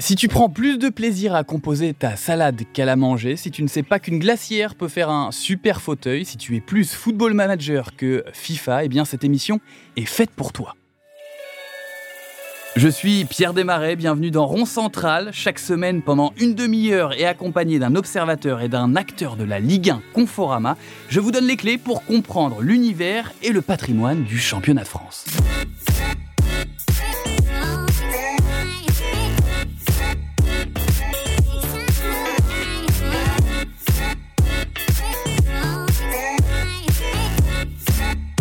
Si tu prends plus de plaisir à composer ta salade qu'à la manger, si tu ne sais pas qu'une glacière peut faire un super fauteuil, si tu es plus football manager que FIFA, eh bien cette émission est faite pour toi. Je suis Pierre Desmarais, bienvenue dans Rond Central. Chaque semaine, pendant une demi-heure et accompagné d'un observateur et d'un acteur de la Ligue 1 Conforama, je vous donne les clés pour comprendre l'univers et le patrimoine du championnat de France.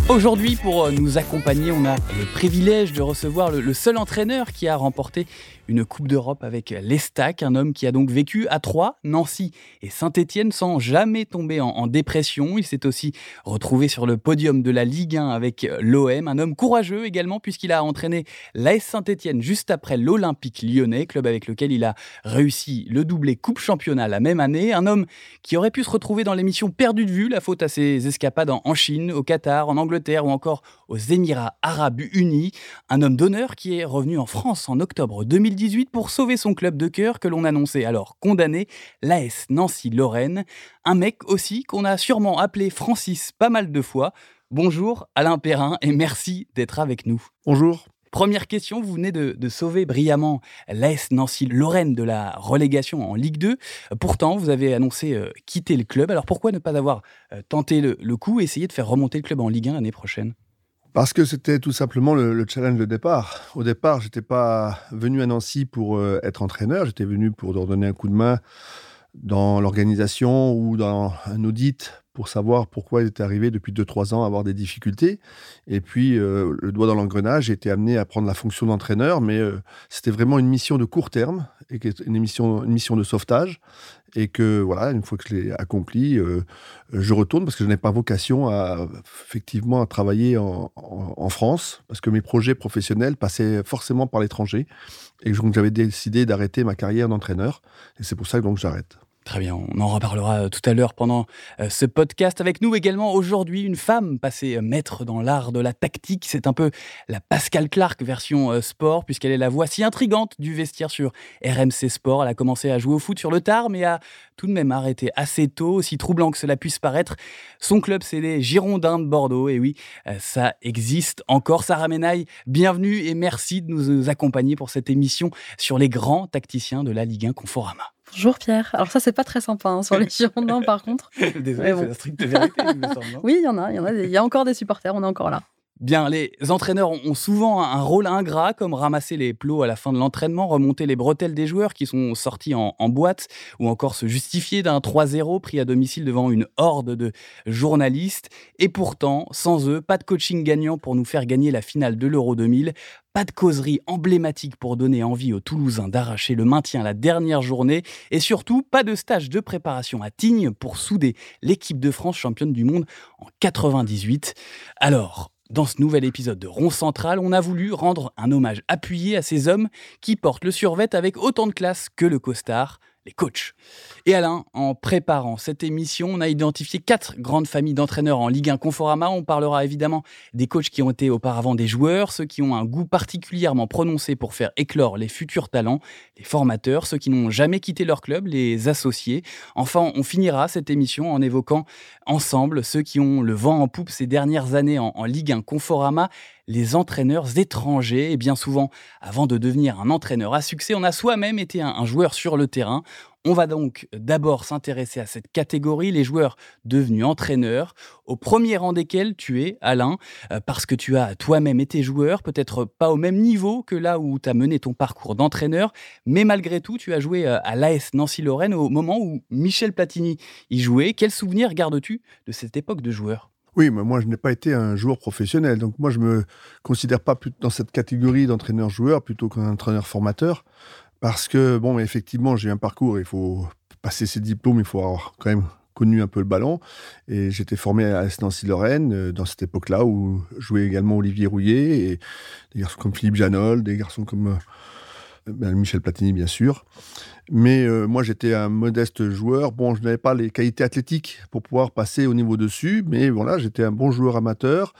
Aujourd'hui, pour euh, nous accompagner, on a le privilège de recevoir le, seul entraîneur qui a remporté une Coupe d'Europe avec l'Estac, un homme qui a donc vécu à Troyes, Nancy et Saint-Étienne sans jamais tomber en, dépression. Il s'est aussi retrouvé sur le podium de la Ligue 1 avec l'OM, un homme courageux également puisqu'il a entraîné l'AS Saint-Étienne juste après l'Olympique lyonnais, club avec lequel il a réussi le doublé Coupe Championnat la même année. Un homme qui aurait pu se retrouver dans l'émission Perdu de vue, la faute à ses escapades en Chine, au Qatar, en Angleterre ou encore aux Émirats arabes unis. Un homme d'honneur qui est revenu en France en octobre 2010 pour sauver son club de cœur que l'on annonçait alors condamné, l'AS Nancy-Lorraine. Un mec aussi qu'on a sûrement appelé Francis pas mal de fois. Bonjour Alain Perrin et merci d'être avec nous. Bonjour. Première question, vous venez de, sauver brillamment l'AS Nancy-Lorraine de la relégation en Ligue 2. Pourtant, vous avez annoncé euh, quitter le club. Alors pourquoi ne pas avoir euh, tenté le, coup et essayer de faire remonter le club en Ligue 1 l'année prochaine? Parce que c'était tout simplement le, challenge de départ. Au départ, j'étais pas venu à Nancy pour euh, être entraîneur, j'étais venu pour leur donner un coup de main dans l'organisation ou dans un audit pour savoir pourquoi il était arrivé depuis 2-3 ans à avoir des difficultés. Et puis, euh, le doigt dans l'engrenage, j'ai été amené à prendre la fonction d'entraîneur, mais euh, c'était vraiment une mission de court terme, et une, mission, une mission de sauvetage. Et que, voilà, une fois que je l'ai accompli, euh, je retourne parce que je n'ai pas vocation à, effectivement, à travailler en, en, France, parce que mes projets professionnels passaient forcément par l'étranger. Et donc, j'avais décidé d'arrêter ma carrière d'entraîneur. Et c'est pour ça que j'arrête. Très bien, on en reparlera euh, tout à l'heure pendant euh, ce podcast. Avec nous également aujourd'hui une femme passée euh, maître dans l'art de la tactique. C'est un peu la Pascal Clark version sport, puisqu'elle est la voix si intrigante du vestiaire sur RMC Sport. Elle a commencé à jouer au foot sur le tard, mais a tout de même arrêté assez tôt, aussi troublant que cela puisse paraître. Son club, c'est les Girondins de Bordeaux. Et oui, ça existe encore. Sarah Menaille, bienvenue et merci de nous accompagner pour cette émission sur les grands tacticiens de la Ligue 1 Conforama. Bonjour Pierre. Alors ça c'est pas très sympa hein, sur les Girondins par contre. Désolé, c'est la stricte vérité, il me semble. oui, il y en a, il y en a, il y a encore des supporters, on est encore là. Bien, les entraîneurs ont souvent un rôle ingrat, comme ramasser les plots à la fin de l'entraînement, remonter les bretelles des joueurs qui sont sortis en, boîte, ou encore se justifier d'un 3-0 pris à domicile devant une horde de journalistes. Et pourtant, sans eux, pas de coaching gagnant pour nous faire gagner la finale de l'Euro 2000, pas de causerie emblématique pour donner envie aux Toulousains d'arracher le maintien la dernière journée, et surtout pas de stage de préparation à Tignes pour souder l'équipe de France championne du monde en 98. Alors, dans ce nouvel épisode de Rond Central, on a voulu rendre un hommage appuyé à ces hommes qui portent le survêt avec autant de classe que le costard, les. Et Alain, en préparant cette émission, on a identifié quatre grandes familles d'entraîneurs en Ligue 1 Conforama. On parlera évidemment des coachs qui ont été auparavant des joueurs, ceux qui ont un goût particulièrement prononcé pour faire éclore les futurs talents, les formateurs, ceux qui n'ont jamais quitté leur club, les associés. Enfin, on finira cette émission en évoquant ensemble ceux qui ont le vent en poupe ces dernières années en, Ligue 1 Conforama, les entraîneurs étrangers. Et bien souvent, avant de devenir un entraîneur à succès, on a soi-même été un joueur sur le terrain. On va donc d'abord s'intéresser à cette catégorie, les joueurs devenus entraîneurs, au premier rang desquels tu es, Alain, euh, parce que tu as toi-même été joueur, peut-être pas au même niveau que là où tu as mené ton parcours d'entraîneur, mais malgré tout, tu as joué euh, à l'AS Nancy-Lorraine au moment où Michel Platini y jouait. Quel souvenir gardes-tu de cette époque de joueur? Oui, mais moi je n'ai pas été un joueur professionnel, donc moi je me considère pas dans cette catégorie d'entraîneur-joueur plutôt qu'un entraîneur-formateur. Parce que, bon, effectivement, j'ai un parcours, il faut passer ses diplômes, il faut avoir quand même connu un peu le ballon. Et j'étais formé à Nancy-Lorraine euh, dans cette époque-là où jouait également Olivier Rouillet et des garçons comme Philippe Janol, des garçons comme euh, Michel Platini, bien sûr. Mais euh, moi, j'étais un modeste joueur. Bon, je n'avais pas les qualités athlétiques pour pouvoir passer au niveau dessus, mais voilà, j'étais un bon joueur amateur.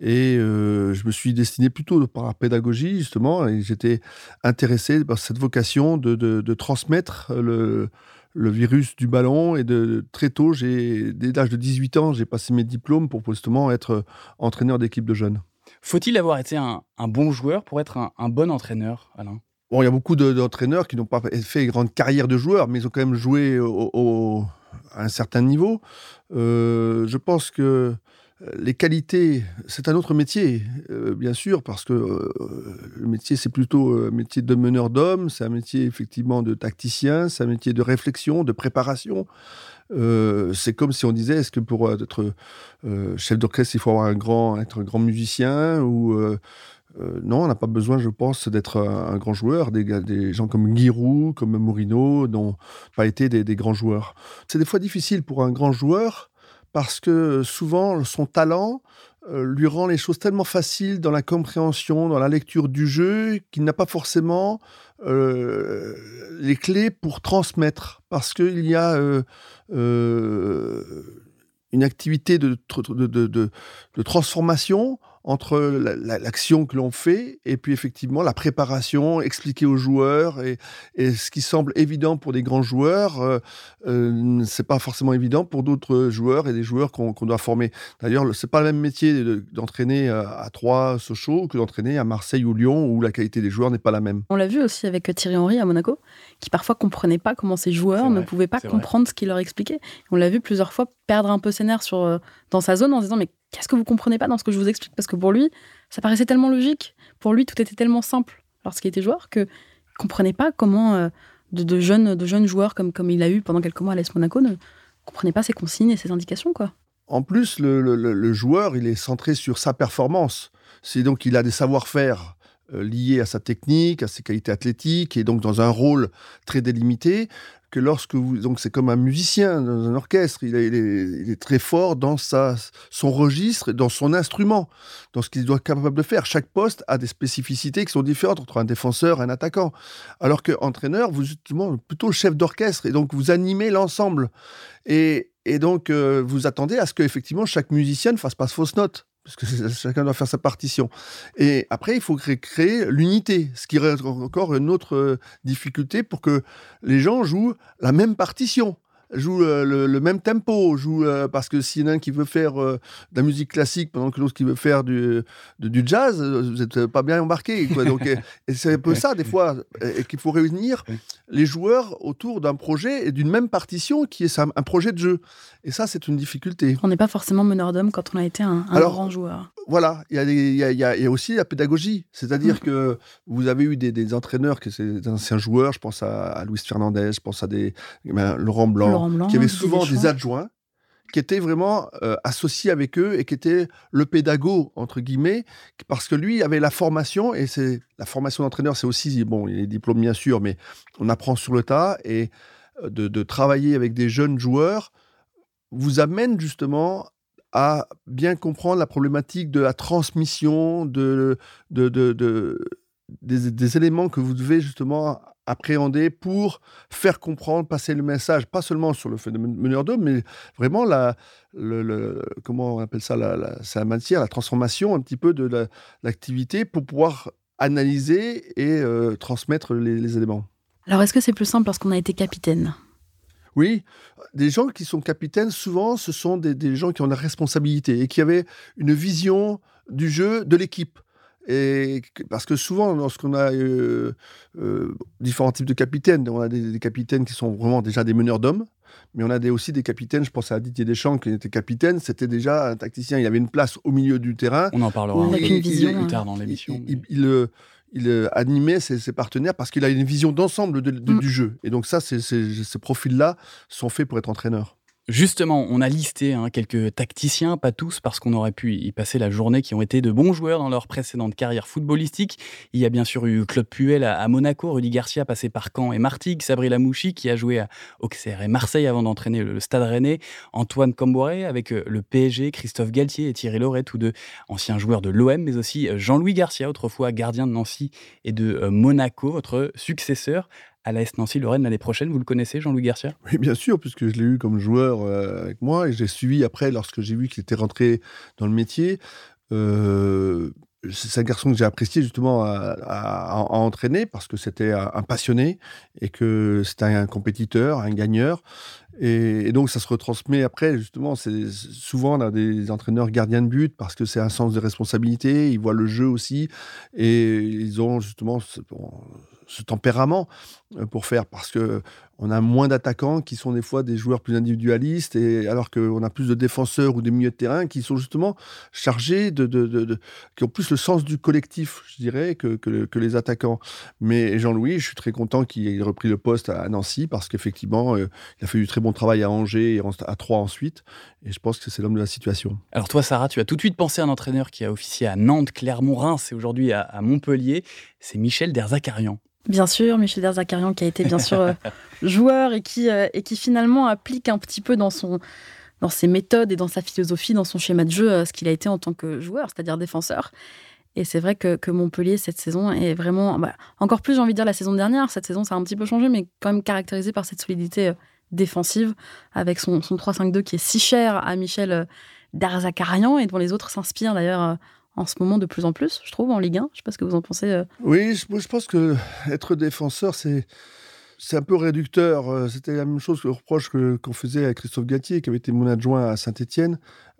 Et je me suis destiné plutôt par la pédagogie, justement, et j'étais intéressé par cette vocation de, transmettre le, virus du ballon. Et de, très tôt, dès l'âge de 18 ans, j'ai passé mes diplômes pour justement être entraîneur d'équipe de jeunes. Faut-il avoir été un, bon joueur pour être un, bon entraîneur, Alain? Bon, il y a beaucoup d'entraîneurs qui n'ont pas fait une grande carrière de joueur, mais ils ont quand même joué à un certain niveau. je pense que les qualités, c'est un autre métier, euh, bien sûr, parce que euh, le métier, c'est plutôt un métier de meneur d'hommes, c'est un métier effectivement de tacticien, c'est un métier de réflexion, de préparation. Euh, c'est comme si on disait, est-ce que pour être chef d'orchestre, il faut avoir un grand, être un grand musicien ou non, on n'a pas besoin, je pense, d'être un, grand joueur. Des, gens comme Giroud, comme Mourinho n'ont pas été des, grands joueurs. C'est des fois difficile pour un grand joueur parce que souvent son talent euh, lui rend les choses tellement faciles dans la compréhension, dans la lecture du jeu, qu'il n'a pas forcément euh, les clés pour transmettre, parce qu'il y a euh, une activité de transformation entre l'action que l'on fait et puis effectivement la préparation, expliquer aux joueurs et, ce qui semble évident pour des grands joueurs, euh, euh, c'est pas forcément évident pour d'autres joueurs et des joueurs qu'on doit former. D'ailleurs, c'est pas le même métier d'entraîner à Troyes, Sochaux que d'entraîner à Marseille ou Lyon où la qualité des joueurs n'est pas la même. On l'a vu aussi avec Thierry Henry à Monaco, qui parfois comprenait pas comment ses joueurs ne pouvaient pas comprendre ce qu'il leur expliquait. On l'a vu plusieurs fois perdre un peu ses nerfs sur, euh, dans sa zone en se disant mais qu'est-ce que vous comprenez pas dans ce que je vous explique? Parce que pour lui, ça paraissait tellement logique. Pour lui, tout était tellement simple lorsqu'il était joueur que ne comprenait pas comment euh, de, jeunes, de jeunes joueurs comme, comme il a eu pendant quelques mois à l'Est Monaco ne comprenaient pas ses consignes et ses indications. quoi. En plus, le, joueur, il est centré sur sa performance. C'est donc il a des savoir-faire euh, liés à sa technique, à ses qualités athlétiques, et donc dans un rôle très délimité que lorsque vous. Donc, c'est comme un musicien dans un orchestre. Il, est, très fort dans sa, son registre, dans son instrument, dans ce qu'il doit être capable de faire. Chaque poste a des spécificités qui sont différentes entre un défenseur et un attaquant. Alors qu'entraîneur, vous êtes plutôt chef d'orchestre et donc vous animez l'ensemble. Et, donc, euh, vous attendez à ce qu'effectivement chaque musicien ne fasse pas de fausses notes parce que chacun doit faire sa partition. Et après, il faut créer, l'unité, ce qui reste encore une autre euh, difficulté pour que les gens jouent la même partition joue euh, le, même tempo, joue euh, parce que s'il y en a un qui veut faire de la musique classique pendant que l'autre qui veut faire du, du jazz, vous n'êtes pas bien embarqué. Donc, et, c'est un peu ça des fois, et qu'il faut réunir les joueurs autour d'un projet et d'une même partition qui est un projet de jeu. Et ça, c'est une difficulté. On n'est pas forcément meneur d'homme quand on a été un, grand joueur. Voilà, il y, a aussi la pédagogie. C'est-à-dire mm. que vous avez eu des, entraîneurs, que c'est des anciens joueurs, je pense à, Luis Fernandez, je pense à des, ben, Laurent, Blanc, qui avaient souvent des adjoints qui étaient vraiment euh, associés avec eux et qui étaient le pédago, entre guillemets, parce que lui avait la formation, et c'est la formation d'entraîneur, c'est aussi, bon, il est diplôme bien sûr, mais on apprend sur le tas, et euh, de travailler avec des jeunes joueurs vous amène justement à bien comprendre la problématique de la transmission de, de, des, éléments que vous devez justement appréhender pour faire comprendre, passer le message, pas seulement sur le phénomène meneur d'homme, mais vraiment la, le, comment on appelle ça, la, la, matière, la transformation un petit peu de l'activité pour pouvoir analyser et euh, transmettre les, les éléments. Alors, est-ce que c'est plus simple lorsqu'on a été capitaine? Oui, des gens qui sont capitaines, souvent, ce sont des, gens qui ont la responsabilité et qui avaient une vision du jeu de l'équipe. Et parce que souvent, lorsqu'on a euh, euh, différents types de capitaines, on a des, capitaines qui sont vraiment déjà des meneurs d'hommes, mais on a des, aussi des capitaines. Je pense à Didier Deschamps qui était capitaine, c'était déjà un tacticien. Il avait une place au milieu du terrain. On en parlera une vision plus tard dans l'émission. il, euh, il euh, animait ses, partenaires parce qu'il a une vision d'ensemble mm. du jeu. Et donc ça, ces profils-là sont faits pour être entraîneurs. Justement, on a listé hein, quelques tacticiens, pas tous, parce qu'on aurait pu y passer la journée, qui ont été de bons joueurs dans leur précédente carrière footballistique. Il y a bien sûr eu Claude Puel à, Monaco, Rudy Garcia passé par Caen et Martigues, Sabri Lamouchi qui a joué à Auxerre et Marseille avant d'entraîner le, Stade Rennais, Antoine Camboré avec euh, le PSG, Christophe Galtier et Thierry Loret, tous deux anciens joueurs de l'OM, mais aussi euh, Jean-Louis Garcia, autrefois gardien de Nancy et de euh, Monaco, votre successeur à l'AS Nancy-Lorraine l'année prochaine. Vous le connaissez, Jean-Louis Garcia? Oui, bien sûr, puisque je l'ai eu comme joueur euh, avec moi et j'ai suivi après lorsque j'ai vu qu'il était rentré dans le métier. c'est un garçon que j'ai apprécié justement à, entraîner parce que c'était un, passionné et que c'était un compétiteur, un gagneur. Et, donc ça se retransmet après, justement, c'est souvent on a des entraîneurs gardiens de but parce que c'est un sens de responsabilité, ils voient le jeu aussi et ils ont justement ce tempérament euh, pour faire parce que on a moins d'attaquants qui sont des fois des joueurs plus individualistes et alors qu'on a plus de défenseurs ou des milieux de terrain qui sont justement chargés de, de, qui ont plus le sens du collectif, je dirais, que, que, les attaquants. Mais Jean-Louis, je suis très content qu'il ait repris le poste à Nancy parce qu'effectivement, euh, il a fait du très bon travail à Angers et à Troyes ensuite. Et je pense que c'est l'homme de la situation. Alors toi, Sarah, tu as tout de suite pensé à un entraîneur qui a officié à Nantes, Clermont, Reims et aujourd'hui à, à Montpellier. C'est Michel Derzakarian. Bien sûr, Michel Derzakarian qui a été bien sûr euh, joueur et qui, euh, et qui finalement applique un petit peu dans, son, dans ses méthodes et dans sa philosophie, dans son schéma de jeu, euh, ce qu'il a été en tant que joueur, c'est-à-dire défenseur. Et c'est vrai que, que, Montpellier, cette saison, est vraiment, bah, encore plus, j'ai envie de dire, la saison dernière. Cette saison, ça a un petit peu changé, mais quand même caractérisé par cette solidité défensive, avec son, son 3-5-2 qui est si cher à Michel Derzakarian et dont les autres s'inspirent d'ailleurs en ce moment de plus en plus, je trouve, en Ligue 1. Je ne sais pas ce que vous en pensez. Euh. Oui, je, pense que être défenseur, c'est c'est un peu réducteur. Euh, c'était la même chose que le reproche qu'on faisait à Christophe Galtier, qui avait été mon adjoint à Saint-Etienne.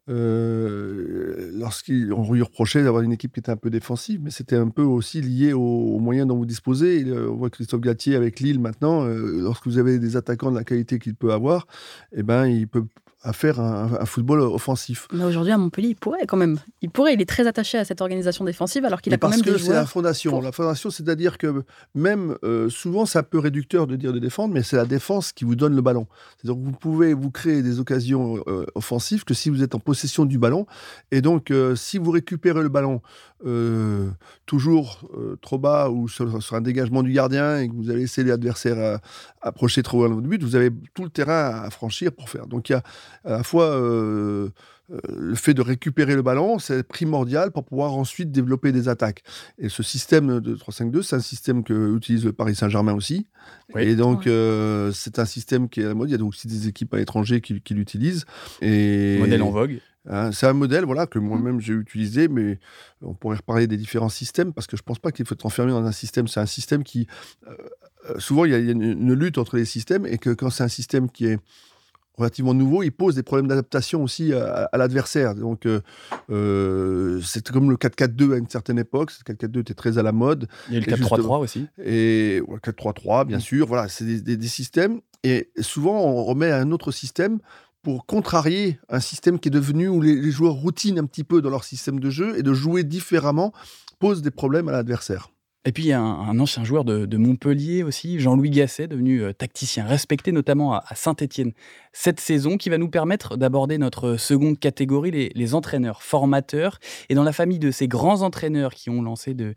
Euh, lorsqu'on lui reprochait d'avoir une équipe qui était un peu défensive, mais c'était un peu aussi lié aux, moyens dont vous disposez. on voit Christophe Galtier avec Lille maintenant, lorsque vous avez des attaquants de la qualité qu'il peut avoir, eh ben, il peut à faire un, football offensif. Mais aujourd'hui, à Montpellier, il pourrait quand même. Il pourrait, il est très attaché à cette organisation défensive alors qu'il a quand même des Parce que c'est la fondation. La fondation, c'est-à-dire que même euh, souvent, c'est un peu réducteur de dire de défendre, mais c'est la défense qui vous donne le ballon. C'est-à-dire que vous pouvez vous créer des occasions euh, offensives que si vous êtes en possession du ballon. Et donc, euh, si vous récupérez le ballon toujours trop bas ou sur, un dégagement du gardien et que vous allez laisser l'adversaire approcher trop loin de votre but, vous avez tout le terrain à franchir pour faire. Donc, il y a à la fois euh, euh, le fait de récupérer le ballon, c'est primordial pour pouvoir ensuite développer des attaques. Et ce système de 3-5-2, c'est un système que utilise le Paris Saint-Germain aussi. Et donc, euh, c'est un système qui est à la mode. Il y a donc aussi des équipes à l'étranger qui, l'utilisent. Et... Modèle en vogue. Hein, c'est un modèle voilà, que moi-même j'ai utilisé, mais on pourrait reparler des différents systèmes parce que je ne pense pas qu'il faut être enfermé dans un système. C'est un système qui. souvent, il y a, une, lutte entre les systèmes et que quand c'est un système qui est relativement nouveau, il pose des problèmes d'adaptation aussi à, l'adversaire. Donc, euh, euh, c'est comme le 4-4-2 à une certaine époque. Le 4-4-2 était très à la mode. Il y a le 4-3-3 aussi. Et le 4-3-3, bien mm. sûr. Voilà, c'est des, systèmes. Et souvent, on remet un autre système pour contrarier un système qui est devenu où les, les joueurs routinent un petit peu dans leur système de jeu et de jouer différemment pose des problèmes à l'adversaire. Et puis, il y a un, ancien joueur de, Montpellier aussi, Jean-Louis Gasset, devenu euh, tacticien, respecté notamment à, Saint-Étienne cette saison, qui va nous permettre d'aborder notre seconde catégorie, les, entraîneurs formateurs. Et dans la famille de ces grands entraîneurs qui ont lancé de,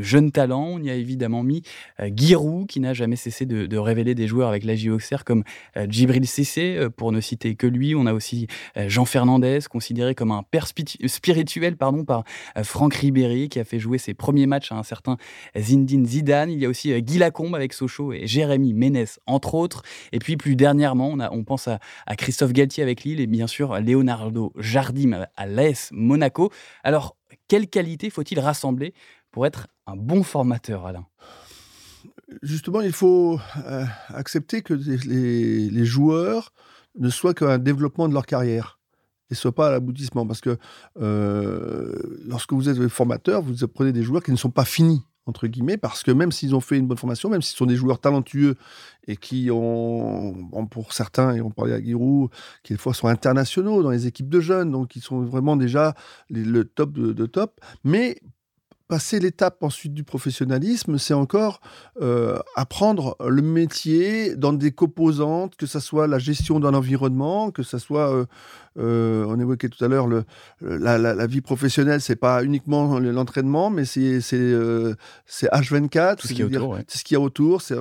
jeunes talents, on y a évidemment mis euh, Giroud, qui n'a jamais cessé de, révéler des joueurs avec la Auxerre, comme euh, Djibril Cissé, pour ne citer que lui. On a aussi Jean Fernandez, considéré comme un père spirituel pardon, par Franck Ribéry, qui a fait jouer ses premiers matchs à un certain Zindine Zidane. Il y a aussi euh, Guy Lacombe avec Sochaux et Jérémy Ménès, entre autres. Et puis plus dernièrement, on, a, on pense à, Christophe Galtier avec Lille et bien sûr Leonardo Jardim à l'AS Monaco. Alors, quelle qualité faut-il rassembler pour être un bon formateur, Alain? Justement, il faut euh, accepter que les, joueurs ne soient qu'un développement de leur carrière et soient pas à l'aboutissement. Parce que euh, lorsque vous êtes formateur, vous apprenez des joueurs qui ne sont pas finis entre guillemets, parce que même s'ils ont fait une bonne formation, même s'ils sont des joueurs talentueux et qui ont, pour certains, et on parlait à Giroud, qui des fois sont internationaux dans les équipes de jeunes, donc ils sont vraiment déjà le top de, top, mais passer l'étape ensuite du professionnalisme, c'est encore euh, apprendre le métier dans des composantes, que ce soit la gestion d'un environnement, que ce soit, euh, euh, on évoquait tout à l'heure, le, la, la, vie professionnelle, c'est pas uniquement l'entraînement, mais c'est H24, c'est ce qu'il y a autour, ce qu'il y a autour, c'est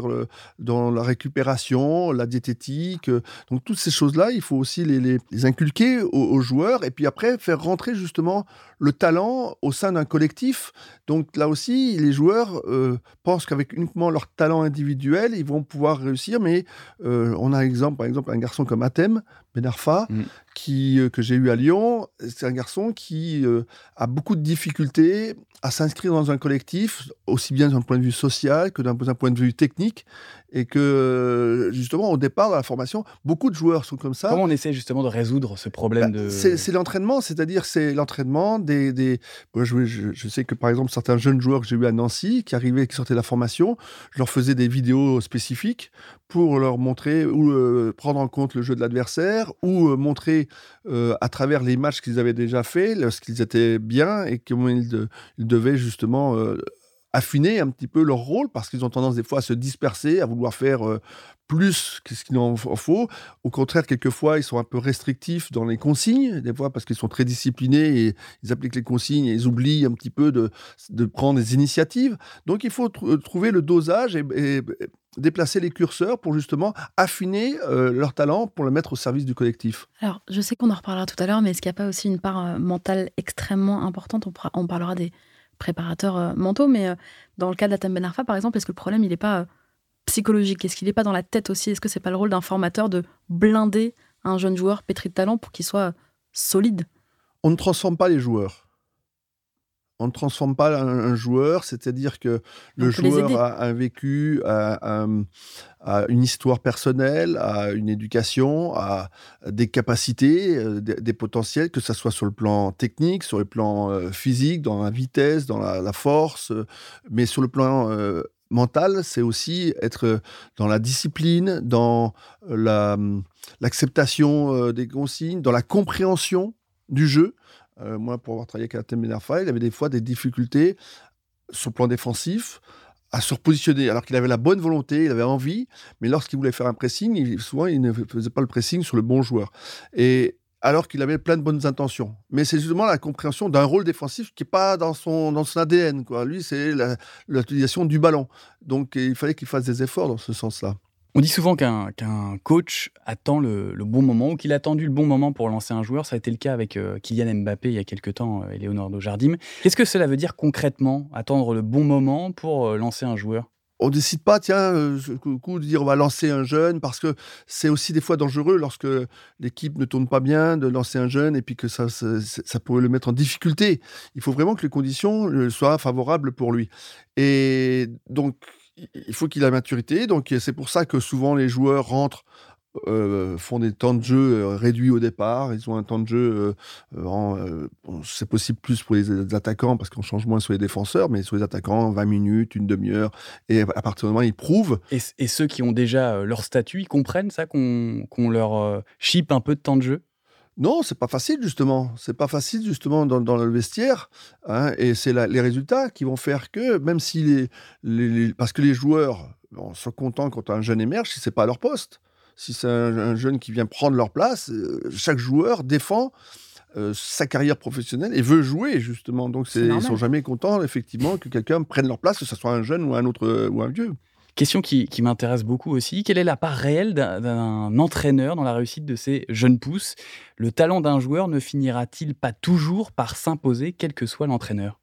dans la récupération, la diététique, donc toutes ces choses-là, il faut aussi les, les, inculquer aux, aux, joueurs et puis après faire rentrer justement le talent au sein d'un collectif. Donc là aussi, les joueurs euh, pensent qu'avec uniquement leur talent individuel, ils vont pouvoir réussir. Mais euh, on a exemple, par exemple un garçon comme Athème, Benarfa, mm. qui, euh, que j'ai eu à Lyon. C'est un garçon qui euh, a beaucoup de difficultés à s'inscrire dans un collectif, aussi bien d'un point de vue social que d'un point de vue technique. Et que, justement, au départ, dans la formation, beaucoup de joueurs sont comme ça. Comment on essaie justement de résoudre ce problème bah, de... C'est l'entraînement, c'est-à-dire c'est l'entraînement des... des... je, je, sais que, par exemple, certains jeunes joueurs que j'ai eu à Nancy, qui arrivaient, qui sortaient de la formation, je leur faisais des vidéos spécifiques pour leur montrer ou euh, prendre en compte le jeu de l'adversaire ou euh, montrer à travers les matchs qu'ils avaient déjà faits lorsqu'ils étaient bien et comment ils, devaient justement affiner un petit peu leur rôle parce qu'ils ont tendance des fois à se disperser, à vouloir faire plus que ce qu'il en faut. Au contraire, quelquefois, ils sont un peu restrictifs dans les consignes, des fois parce qu'ils sont très disciplinés et ils appliquent les consignes et ils oublient un petit peu de prendre des initiatives. Donc, il faut trouver le dosage et déplacer les curseurs pour justement affiner euh, leur talent pour le mettre au service du collectif. Alors, je sais qu'on en reparlera tout à l'heure, mais est-ce qu'il n'y a pas aussi une part euh, mentale extrêmement importante? On, parlera des préparateurs euh, mentaux, mais dans le cas d'Atem Ben Arfa, par exemple, est-ce que le problème, il n'est pas psychologique? Est-ce qu'il n'est pas dans la tête aussi? Est-ce que c'est pas le rôle d'un formateur de blinder un jeune joueur pétri de talent pour qu'il soit solide? On ne transforme pas les joueurs on ne transforme pas un, joueur, c'est-à-dire que le joueur a un vécu, a, une histoire personnelle, a une éducation, a des capacités, euh, des, potentiels, que ce soit sur le plan technique, sur le plan euh, physique, dans la vitesse, dans la, force, euh, mais sur le plan mental, c'est aussi être dans la discipline, dans l'acceptation des consignes, dans la compréhension du jeu. Euh, moi, pour avoir travaillé avec Atem Benarfa, il avait des fois des difficultés sur le plan défensif à se repositionner, alors qu'il avait la bonne volonté, il avait envie, mais lorsqu'il voulait faire un pressing, souvent il ne faisait pas le pressing sur le bon joueur. Et alors qu'il avait plein de bonnes intentions. Mais c'est justement la compréhension d'un rôle défensif qui n'est pas dans son, dans son ADN. Lui, c'est l'utilisation du ballon. Donc il fallait qu'il fasse des efforts dans ce sens-là. On dit souvent qu'un coach attend le, bon moment ou qu'il a attendu le bon moment pour lancer un joueur. Ça a été le cas avec euh, Kylian Mbappé il y a quelques temps euh, et Leonardo Jardim. Qu'est-ce que cela veut dire concrètement, attendre le bon moment pour euh, lancer un joueur? On décide pas, tiens, coup de dire on va lancer un jeune, parce que c'est aussi des fois dangereux lorsque l'équipe ne tourne pas bien de lancer un jeune et puis que ça, ça, ça, pourrait le mettre en difficulté. Il faut vraiment que les conditions soient favorables pour lui. Et donc, il faut qu'il ait la maturité. Donc, c'est pour ça que souvent les joueurs rentrent, euh, font des temps de jeu euh, réduits au départ. Ils ont un temps de jeu, euh, c'est possible plus pour les, attaquants parce qu'on change moins sur les défenseurs, mais sur les attaquants, 20 minutes, une demi-heure. Et à partir du moment où ils prouvent. Et, ceux qui ont déjà leur statut, ils comprennent ça, qu'on leur chip un peu de temps de jeu? Non, c'est pas facile justement. C'est pas facile justement dans, le vestiaire. Hein, et c'est les résultats qui vont faire que, même si les, parce que les joueurs sont contents quand un jeune émerge, si c'est pas à leur poste, si c'est un, jeune qui vient prendre leur place, euh, chaque joueur défend. Euh, sa carrière professionnelle et veut jouer justement. Donc ils sont jamais contents effectivement que quelqu'un prenne leur place, que ce soit un jeune ou un autre ou un vieux. Question qui, m'intéresse beaucoup aussi, quelle est la part réelle d'un entraîneur dans la réussite de ces jeunes pousses? Le talent d'un joueur ne finira-t-il pas toujours par s'imposer, quel que soit l'entraîneur?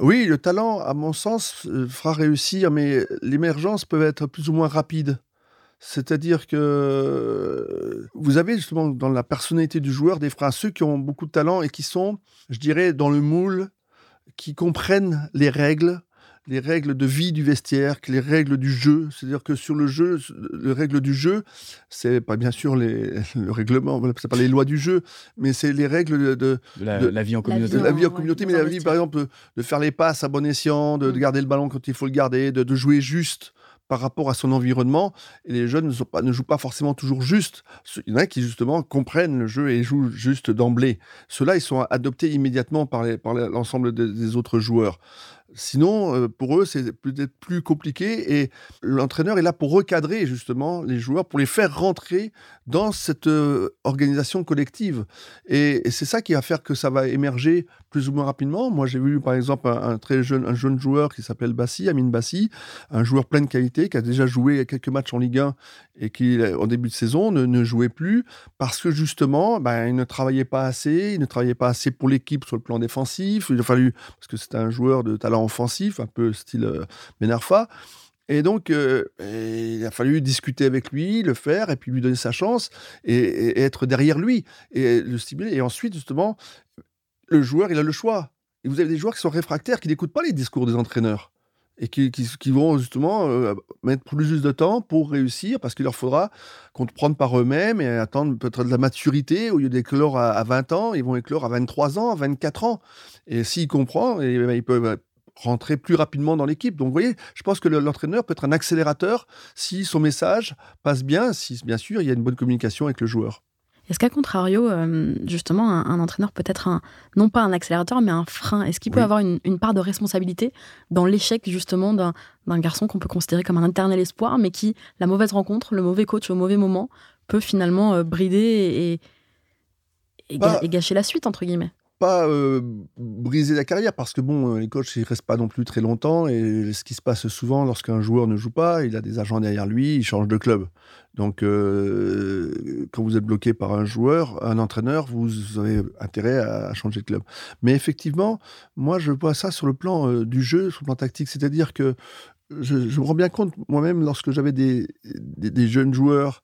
Oui, le talent, à mon sens, euh, fera réussir, mais l'émergence peut être plus ou moins rapide. C'est-à-dire que vous avez justement dans la personnalité du joueur des phrases, ceux qui ont beaucoup de talent et qui sont, je dirais, dans le moule, qui comprennent les règles, les règles de vie du vestiaire, les règles du jeu. C'est-à-dire que sur le jeu, les règles du jeu, c'est pas bien sûr les, le règlement, c'est pas les lois du jeu, mais c'est les règles de, la, vie en communauté. La vie en, communauté, mais la vie, par exemple, de faire les passes à bon escient, de, mm. garder le ballon quand il faut le garder, de, jouer juste par rapport à son environnement. Et les jeunes ne, pas, ne, jouent pas forcément toujours juste. Il y en a qui, justement, comprennent le jeu et jouent juste d'emblée. Ceux-là, ils sont adoptés immédiatement par l'ensemble par des autres joueurs. Sinon, euh, pour eux, c'est peut-être plus compliqué et l'entraîneur est là pour recadrer justement les joueurs, pour les faire rentrer dans cette euh, organisation collective. Et, c'est ça qui va faire que ça va émerger plus ou moins rapidement. Moi, j'ai vu par exemple un, très jeune, un jeune joueur qui s'appelle Bassi, Amine Bassi, un joueur plein de qualité qui a déjà joué quelques matchs en Ligue 1 et qui, en début de saison, ne, jouait plus parce que justement, ben, il ne travaillait pas assez, il ne travaillait pas assez pour l'équipe sur le plan défensif. Il a fallu, parce que c'était un joueur de talent offensif, un peu style euh, Benarfa. Et donc, euh, il a fallu discuter avec lui, le faire, et puis lui donner sa chance, et, être derrière lui, et le stimuler. Et ensuite, justement, le joueur, il a le choix. Et vous avez des joueurs qui sont réfractaires, qui n'écoutent pas les discours des entraîneurs et qui, vont justement euh, mettre plus de temps pour réussir parce qu'il leur faudra comprendre par eux-mêmes et attendre peut-être de la maturité. Au lieu d'éclore à, à 20 ans, ils vont éclore à 23 ans, à 24 ans. Et s'il comprend, et, ben, ils peuvent rentrer plus rapidement dans l'équipe. Donc, vous voyez, je pense que l'entraîneur peut être un accélérateur si son message passe bien, si bien sûr il y a une bonne communication avec le joueur. Est-ce qu'à contrario, euh, justement, un, entraîneur peut être un, non pas un accélérateur, mais un frein? Est-ce qu'il peut avoir une, part de responsabilité dans l'échec, justement, d'un garçon qu'on peut considérer comme un éternel espoir, mais qui, la mauvaise rencontre, le mauvais coach au mauvais moment, peut finalement euh, brider et, bah et, gâcher la suite, entre guillemets? Pas briser la carrière parce que bon, les coachs ils restent pas non plus très longtemps et ce qui se passe souvent lorsqu'un joueur ne joue pas, il a des agents derrière lui, il change de club. Donc quand vous êtes bloqué par un joueur, un entraîneur, vous avez intérêt à, changer de club. Mais effectivement, moi je vois ça sur le plan du jeu, sur le plan tactique, c'est-à-dire que je, me rends bien compte moi-même lorsque j'avais des jeunes joueurs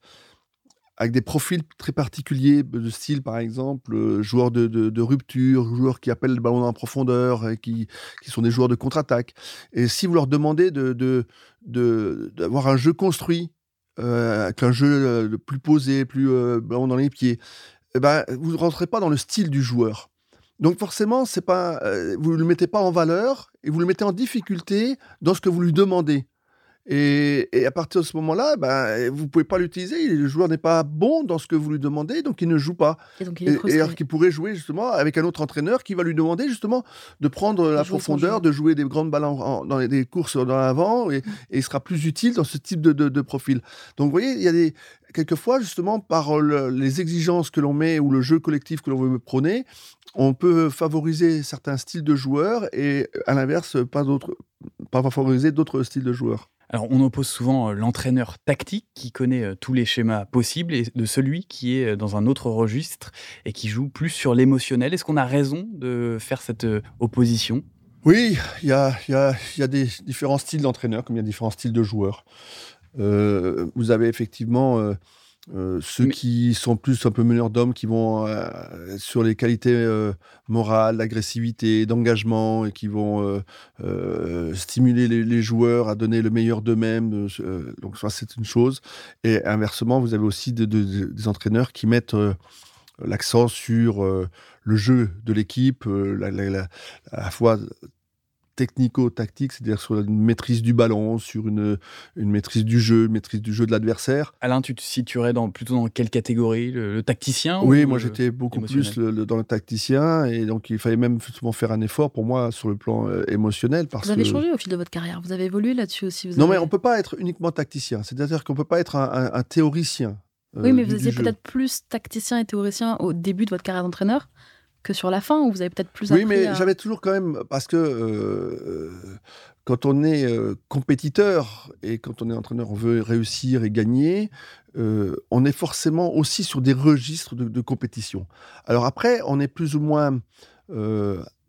avec des profils très particuliers de style, par exemple, euh, joueurs de, rupture, joueurs qui appellent le ballon en profondeur, et qui, qui sont des joueurs de contre-attaque. Et si vous leur demandez d'avoir de, un jeu construit, euh, avec un jeu euh, plus posé, plus ballon dans les pieds, eh ben, vous ne rentrez pas dans le style du joueur. Donc forcément, pas, vous ne le mettez pas en valeur et vous le mettez en difficulté dans ce que vous lui demandez. Et, à partir de ce moment-là, ben, vous ne pouvez pas l'utiliser. Le joueur n'est pas bon dans ce que vous lui demandez, donc il ne joue pas. Et, donc alors qu'il pourrait jouer justement avec un autre entraîneur qui va lui demander justement de prendre la profondeur, de jouer des grandes balles dans les, courses dans l'avant, et, il sera plus utile dans ce type de, profil. Donc vous voyez, il y a des quelquefois justement par les exigences que l'on met ou le jeu collectif que l'on veut prôner, on peut favoriser certains styles de joueurs et à l'inverse pas pas favoriser d'autres styles de joueurs. Alors, on oppose souvent euh, l'entraîneur tactique qui connaît euh, tous les schémas possibles et de celui qui est euh, dans un autre registre et qui joue plus sur l'émotionnel. Est-ce qu'on a raison de faire cette opposition? Oui, il y a, des différents styles d'entraîneurs comme il y a différents styles de joueurs. vous avez effectivement ceux qui sont plus un peu meneurs d'hommes, qui vont euh, sur les qualités euh, morales, d'agressivité, d'engagement, et qui vont stimuler les, joueurs à donner le meilleur d'eux-mêmes. donc ça, c'est une chose. Et inversement, vous avez aussi des entraîneurs qui mettent l'accent sur le jeu de l'équipe, à la fois technico-tactique, c'est-à-dire sur une maîtrise du ballon, sur une, une maîtrise du jeu, une maîtrise du jeu de l'adversaire. Alain, tu te situerais dans, plutôt dans quelle catégorie? Le, tacticien Oui, moi j'étais beaucoup plus dans le tacticien et donc il fallait même souvent faire un effort pour moi sur le plan euh, émotionnel. Parce vous avez changé au fil de votre carrière, vous avez évolué là-dessus aussi. non, mais on ne peut pas être uniquement tacticien, c'est-à-dire qu'on ne peut pas être un, théoricien. Euh, oui, mais vous étiez peut-être plus tacticien et théoricien au début de votre carrière d'entraîneur que sur la fin, où vous avez peut-être plus Oui, mais j'avais toujours quand même, parce que euh, quand on est euh, compétiteur et quand on est entraîneur, on veut réussir et gagner, euh, on est forcément aussi sur des registres de, de, compétition. Alors après, on est plus ou moins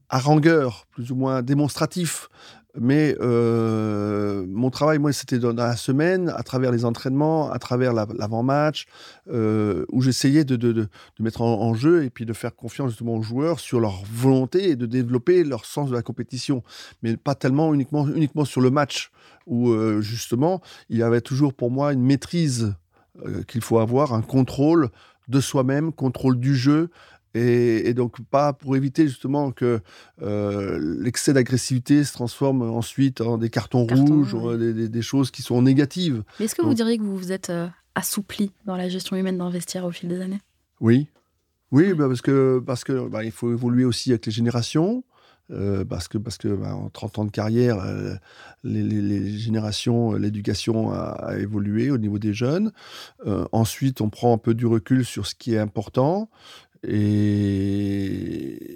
harangueur, plus ou moins démonstratif. Mais euh, mon travail, moi, c'était dans la semaine, à travers les entraînements, à travers l'avant-match, euh, où j'essayais de, mettre en, jeu et puis de faire confiance justement aux joueurs sur leur volonté et de développer leur sens de la compétition. Mais pas tellement uniquement, uniquement sur le match, où euh, justement, il y avait toujours pour moi une maîtrise qu'il faut avoir, un contrôle de soi-même, contrôle du jeu, et, donc pas pour éviter justement que euh, l'excès d'agressivité se transforme ensuite en des cartons rouges, ou des, choses qui sont négatives. Mais est-ce que vous diriez que vous vous êtes euh, assoupli dans la gestion humaine d'investir au fil des années? Oui, oui, bah, parce que parce que bah, il faut évoluer aussi avec les générations. Euh, parce que, parce que bah, en 30 ans de carrière, les, générations, l'éducation a, évolué au niveau des jeunes. ensuite, on prend un peu du recul sur ce qui est important. Et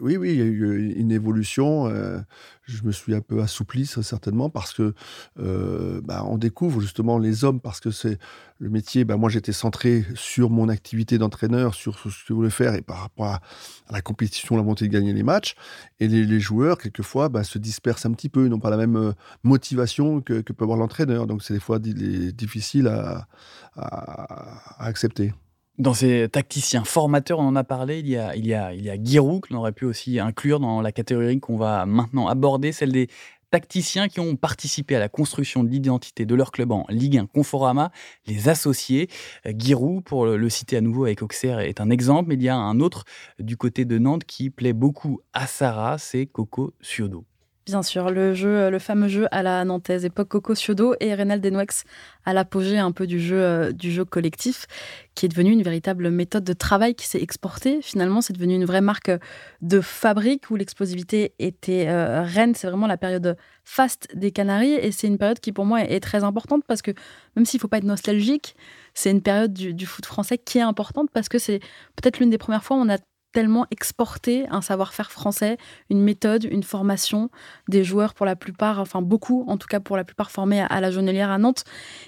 oui, oui, il y a eu une évolution. Euh, je me suis un peu assoupli, certainement, parce que euh, bah, on découvre justement les hommes, parce que c'est le métier. Bah, moi, j'étais centré sur mon activité d'entraîneur, sur ce que je voulais faire, et par rapport à, la compétition, la montée de gagner les matchs. Et les, joueurs, quelquefois, bah, se dispersent un petit peu, ils n'ont pas la même euh, motivation que, peut avoir l'entraîneur. Donc, c'est des fois difficile à accepter. Dans ces tacticiens formateurs, on en a parlé, il y a, il y a, il que l'on aurait pu aussi inclure dans la catégorie qu'on va maintenant aborder, celle des tacticiens qui ont participé à la construction de l'identité de leur club en Ligue 1 Conforama, les associés. Giroud, pour le citer à nouveau avec Auxerre, est un exemple, mais il y a un autre du côté de Nantes qui plaît beaucoup à Sarah, c'est Coco Ciodo. Bien sûr, le jeu, euh, le fameux jeu à la nantaise, époque Coco Ciodo et Reynald Denouex à l'apogée un peu du jeu, euh, du jeu collectif, qui est devenu une véritable méthode de travail qui s'est exportée. Finalement, c'est devenu une vraie marque de fabrique où l'explosivité était euh, reine. C'est vraiment la période faste des Canaries et c'est une période qui pour moi est très importante parce que même s'il ne faut pas être nostalgique, c'est une période du, du, foot français qui est importante parce que c'est peut-être l'une des premières fois où on a tellement exporter un savoir-faire français, une méthode, une formation, des joueurs pour la plupart, enfin beaucoup en tout cas pour la plupart formés à, la Jaunelière à Nantes,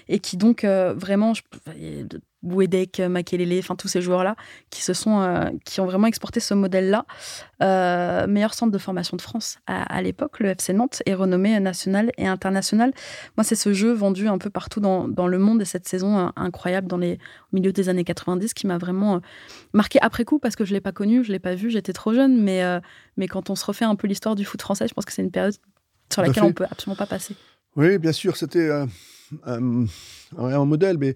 et qui donc euh, vraiment, Bouedek, Makelele, enfin tous ces joueurs-là qui se sont, euh, qui ont vraiment exporté ce modèle-là. Euh, meilleur centre de formation de France à, l'époque, le FC Nantes est renommé national et international. Moi, c'est ce jeu vendu un peu partout dans, dans le monde et cette saison euh, incroyable dans les au milieu des années 90 qui m'a vraiment marqué après coup parce que je l'ai pas connu, je l'ai pas vu, j'étais trop jeune, mais mais quand on se refait un peu l'histoire du foot français, je pense que c'est une période sur laquelle on peut absolument pas passer. Oui, bien sûr, c'était un, un, modèle, mais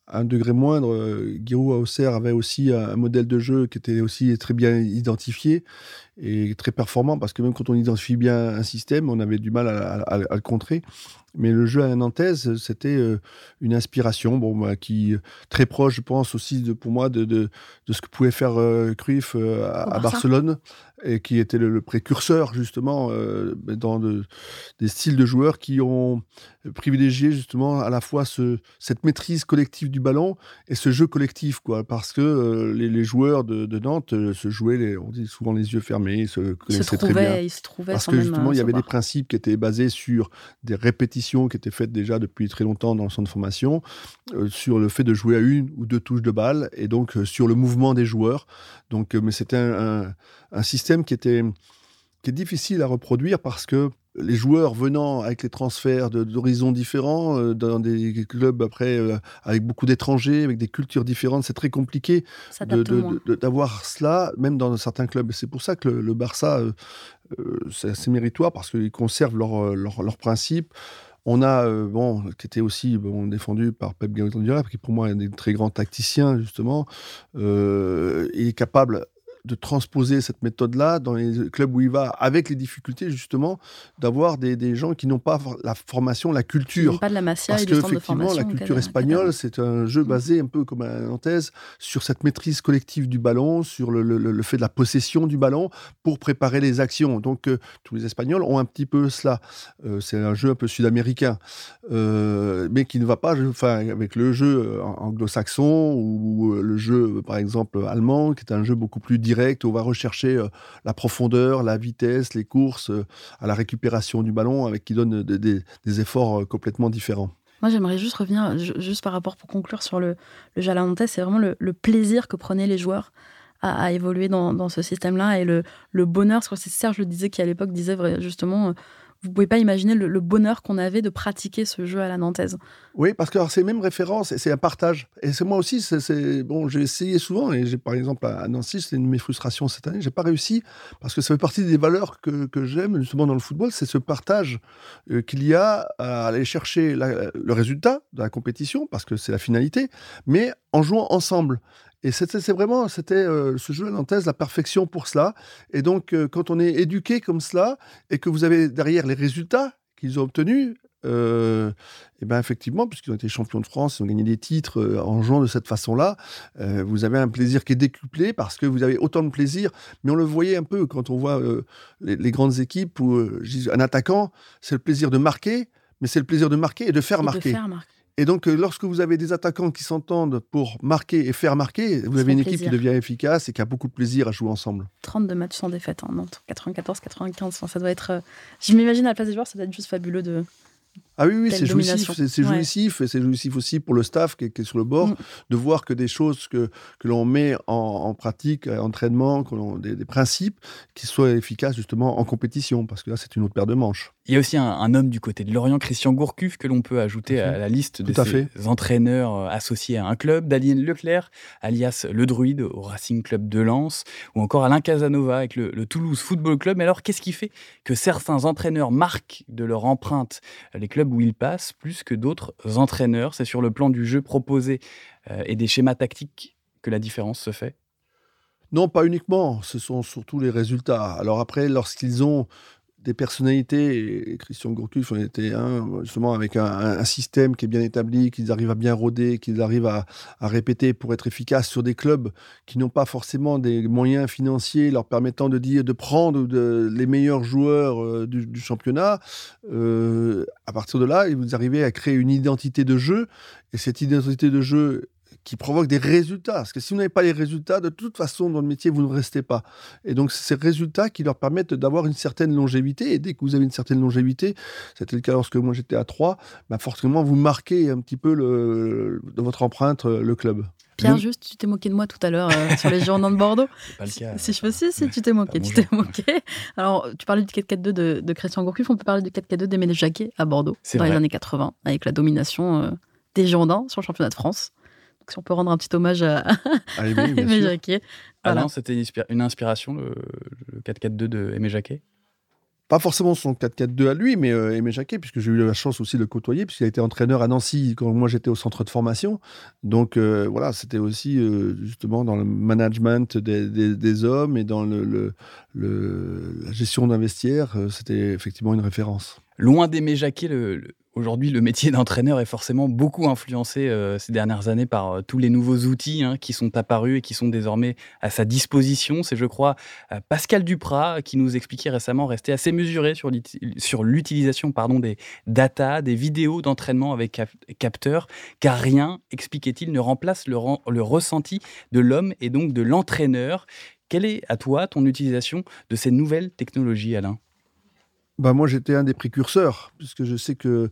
un degré moindre, euh, Giroud à Auxerre avait aussi un modèle de jeu qui était aussi très bien identifié et très performant parce que même quand on identifie bien un système, on avait du mal à, le contrer. Mais le jeu à la Nantaise, c'était euh, une inspiration, bon, bah, qui très proche, je pense aussi de, pour moi de, de, ce que pouvait faire euh, Cruyff à, Barcelone et qui était le, précurseur justement euh, dans des styles de joueurs qui ont privilégié justement à la fois ce, cette maîtrise collective du ballon et ce jeu collectif quoi parce que euh, les, joueurs de, Nantes euh, se jouaient les, on dit souvent les yeux fermés ils se connaissaient très bien. ils se trouvaient parce que justement il y avait des principes qui étaient basés sur des répétitions qui étaient faites déjà depuis très longtemps dans le centre de formation sur le fait de jouer à une ou deux touches de balle et donc sur le mouvement des joueurs. Donc mais c'était un un système qui était qui est difficile à reproduire parce que les joueurs venant avec les transferts d'horizons différents, euh, dans des clubs après euh, avec beaucoup d'étrangers, avec des cultures différentes, c'est très compliqué d'avoir cela, même dans certains clubs. C'est pour ça que le, Barça, euh, c'est assez méritoire parce qu'ils conservent leurs leur, principes. On a, bon, qui était aussi bon, défendu par Pep Guardiola, qui pour moi est un très grand tacticien, justement, euh, est capable de transposer cette méthode-là dans les clubs où il va, avec les difficultés justement d'avoir des, des, gens qui n'ont pas la formation, la culture. Pas de la Masia Parce que effectivement, la culture espagnole, c'est un jeu mm. basé un peu comme à Nantes sur cette maîtrise collective du ballon, sur le, le, fait de la possession du ballon pour préparer les actions. Donc euh, tous les Espagnols ont un petit peu cela. Euh, c'est un jeu un peu sud-américain, euh, mais qui ne va pas, enfin, avec le jeu anglo-saxon ou le jeu, par exemple, allemand, qui est un jeu beaucoup plus direct direct, on va rechercher euh, la profondeur, la vitesse, les courses, euh, à la récupération du ballon, avec qui donne des, efforts euh, complètement différents. Moi, j'aimerais juste revenir, juste par rapport pour conclure sur le, le c'est vraiment le, plaisir que prenaient les joueurs à, évoluer dans, ce système-là et le, le bonheur. C'est Serge le disait qui à l'époque disait justement vous pouvez pas imaginer le, bonheur qu'on avait de pratiquer ce jeu à la nantaise. Oui, parce que c'est les mêmes références, c'est un partage. Et c'est moi aussi, bon, j'ai essayé souvent, et par exemple à Nancy, c'est une de mes frustrations cette année, j'ai pas réussi, parce que ça fait partie des valeurs que, que j'aime justement dans le football, c'est ce partage euh, qu'il y a à aller chercher le résultat de la compétition, parce que c'est la finalité, mais en jouant ensemble. Et c'est vraiment, c'était euh, ce jeu à thèse la perfection pour cela. Et donc, euh, quand on est éduqué comme cela et que vous avez derrière les résultats qu'ils ont obtenus, euh, et ben effectivement, puisqu'ils ont été champions de France, ils ont gagné des titres en jouant de cette façon-là, vous avez un plaisir qui est décuplé parce que vous avez autant de plaisir. Mais on le voyait un peu quand on voit les, les, grandes équipes où un attaquant, c'est le plaisir de marquer, mais c'est le plaisir de marquer et de faire marquer. Et donc, euh, lorsque vous avez des attaquants qui s'entendent pour marquer et faire marquer, vous avez une équipe qui devient efficace et qui a beaucoup de plaisir à jouer ensemble. 32 matchs sans défaite, hein, 94, 95. ça doit être. Euh, je m'imagine à la place des joueurs, ça doit être juste fabuleux de, ah oui, oui, c'est jouissif, c'est jouissif, et c'est jouissif aussi pour le staff qui est, sur le bord, mm. de voir que des choses que, que l'on met en, pratique, en entraînement, que des, des, principes, qui soient efficaces justement en compétition, parce que là, c'est une autre paire de manches. Il y a aussi un, homme du côté de Lorient, Christian Gourcuff, que l'on peut ajouter à la liste des entraîneurs euh, associés à un club, d'Alien Leclerc, alias Le Druide au Racing Club de Lens, ou encore Alain Casanova avec le, le Toulouse Football Club. Mais alors, qu'est-ce qui fait que certains entraîneurs marquent de leur empreinte les clubs où ils passent plus que d'autres entraîneurs C'est sur le plan du jeu proposé euh, et des schémas tactiques que la différence se fait? Non, pas uniquement. Ce sont surtout les résultats. Alors après, lorsqu'ils ont des personnalités, et Christian Gourcuff en était un, justement avec un, système qui est bien établi, qu'ils arrivent à bien rôder, qu'ils arrivent à, répéter pour être efficaces sur des clubs qui n'ont pas forcément des moyens financiers leur permettant de dire de prendre les meilleurs joueurs euh, du, championnat. Euh, à partir de là, vous arrivez à créer une identité de jeu, et cette identité de jeu qui provoque des résultats. Parce que si vous n'avez pas les résultats, de toute façon, dans le métier, vous ne restez pas. Et donc, c'est ces résultats qui leur permettent d'avoir une certaine longévité. Et dès que vous avez une certaine longévité, c'était le cas lorsque moi j'étais à 3, bah forcément, vous marquez un petit peu le, de votre empreinte euh, le club. Pierre, juste, tu t'es moqué de moi tout à l'heure euh, sur les Girondins de Bordeaux. Pas le cas. Si, je veux si, si, tu t'es moqué, tu t'es moqué. Alors, tu parlais du 4-4-2 de, de, Christian Gourcuff, on peut parler du 4-4-2 d'Emile Jacquet à Bordeaux, dans les années 80, avec la domination euh, des Girondins sur le championnat de France si on peut rendre un petit hommage à, ah, Aimé, Jacquet. Alain, c'était une inspiration, le, 4-4-2 de Aimé Jacquet? Pas forcément son 4-4-2 à lui, mais euh, Aimé Jacquet, puisque j'ai eu la chance aussi de le côtoyer, puisqu'il a été entraîneur à Nancy quand moi j'étais au centre de formation. Donc euh, voilà, c'était aussi euh, justement dans le management des, hommes et dans le, la gestion d'un vestiaire, c'était effectivement une référence. Loin d'Aimé Jacquet, le, Aujourd'hui, le métier d'entraîneur est forcément beaucoup influencé euh, ces dernières années par euh, tous les nouveaux outils hein, qui sont apparus et qui sont désormais à sa disposition. C'est, je crois, euh, Pascal Duprat qui nous expliquait récemment rester assez mesuré sur, l'utilisation des data, des vidéos d'entraînement avec capteurs, car rien, expliquait-il, ne remplace le, le ressenti de l'homme et donc de l'entraîneur. Quelle est, à toi, ton utilisation de ces nouvelles technologies, Alain? Bah moi, j'étais un des précurseurs, puisque je sais que euh,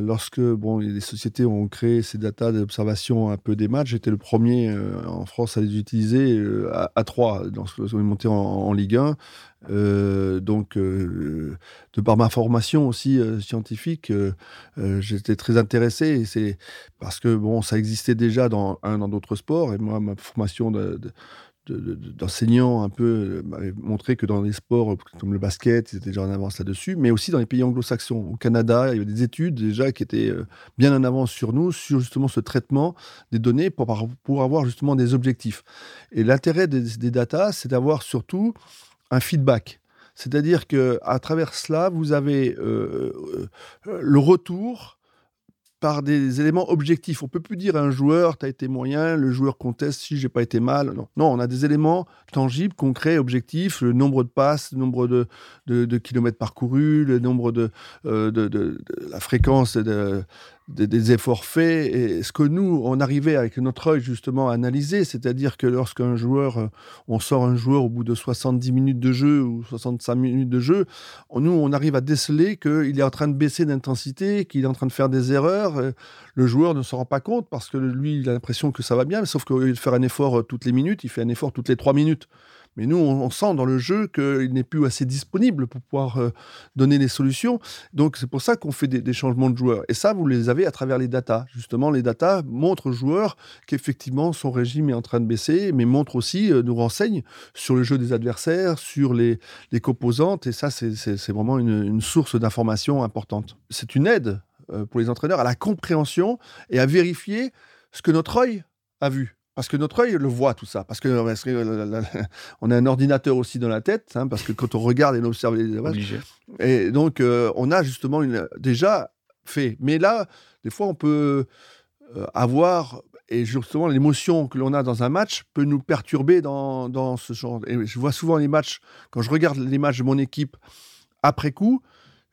lorsque bon, les sociétés ont créé ces datas d'observation un peu des matchs, j'étais le premier euh, en France à les utiliser euh, à, trois, lorsqu'on est monté en, Ligue 1. donc, de par ma formation aussi scientifique, j'étais très intéressé. C'est parce que bon, ça existait déjà dans un dans d'autres sports. Et moi, ma formation de d'enseignants un peu euh, m'avaient montré que dans les sports comme le basket, ils étaient déjà en avance là-dessus, mais aussi dans les pays anglo-saxons. Au Canada, il y avait des études déjà qui étaient euh, bien en avance sur nous, sur justement ce traitement des données pour, pour avoir justement des objectifs. Et l'intérêt des, des datas, c'est d'avoir surtout un feedback. C'est-à-dire que à travers cela, vous avez euh, le retour par des éléments objectifs. On peut plus dire un joueur, tu été moyen, le joueur conteste si j'ai pas été mal. Non. non, on a des éléments tangibles, concrets, objectifs, le nombre de passes, le nombre de, kilomètres parcourus, le nombre de, euh, de la fréquence de, des, efforts faits et ce que nous, on arrivait avec notre œil justement à analyser, c'est-à-dire que lorsqu'un joueur, euh, on sort un joueur au bout de 70 minutes de jeu ou 65 minutes de jeu, nous, on arrive à déceler qu'il est en train de baisser d'intensité, qu'il est en train de faire des erreurs. Euh, le joueur ne s'en rend pas compte parce que lui, il a l'impression que ça va bien, sauf qu'au lieu de faire un effort euh, toutes les minutes, il fait un effort toutes les trois minutes. Mais nous, on, sent dans le jeu qu'il n'est plus assez disponible pour pouvoir euh, donner des solutions. Donc, c'est pour ça qu'on fait des, changements de joueurs. Et ça, vous les avez à travers les datas. Justement, les datas montrent aux joueurs qu'effectivement, son régime est en train de baisser, mais montrent aussi, euh, nous renseignent sur le jeu des adversaires, sur les, composantes. Et ça, c'est vraiment une, source d'information importante. C'est une aide euh, pour les entraîneurs à la compréhension et à vérifier ce que notre œil a vu. Parce que notre œil le voit tout ça. Parce que on a un ordinateur aussi dans la tête, hein, parce que quand on regarde et on observe les images, et donc euh, on a justement une, déjà fait. Mais là, des fois, on peut euh, avoir et justement l'émotion que l'on a dans un match peut nous perturber dans, dans ce genre. Et je vois souvent les matchs quand je regarde les matchs de mon équipe après coup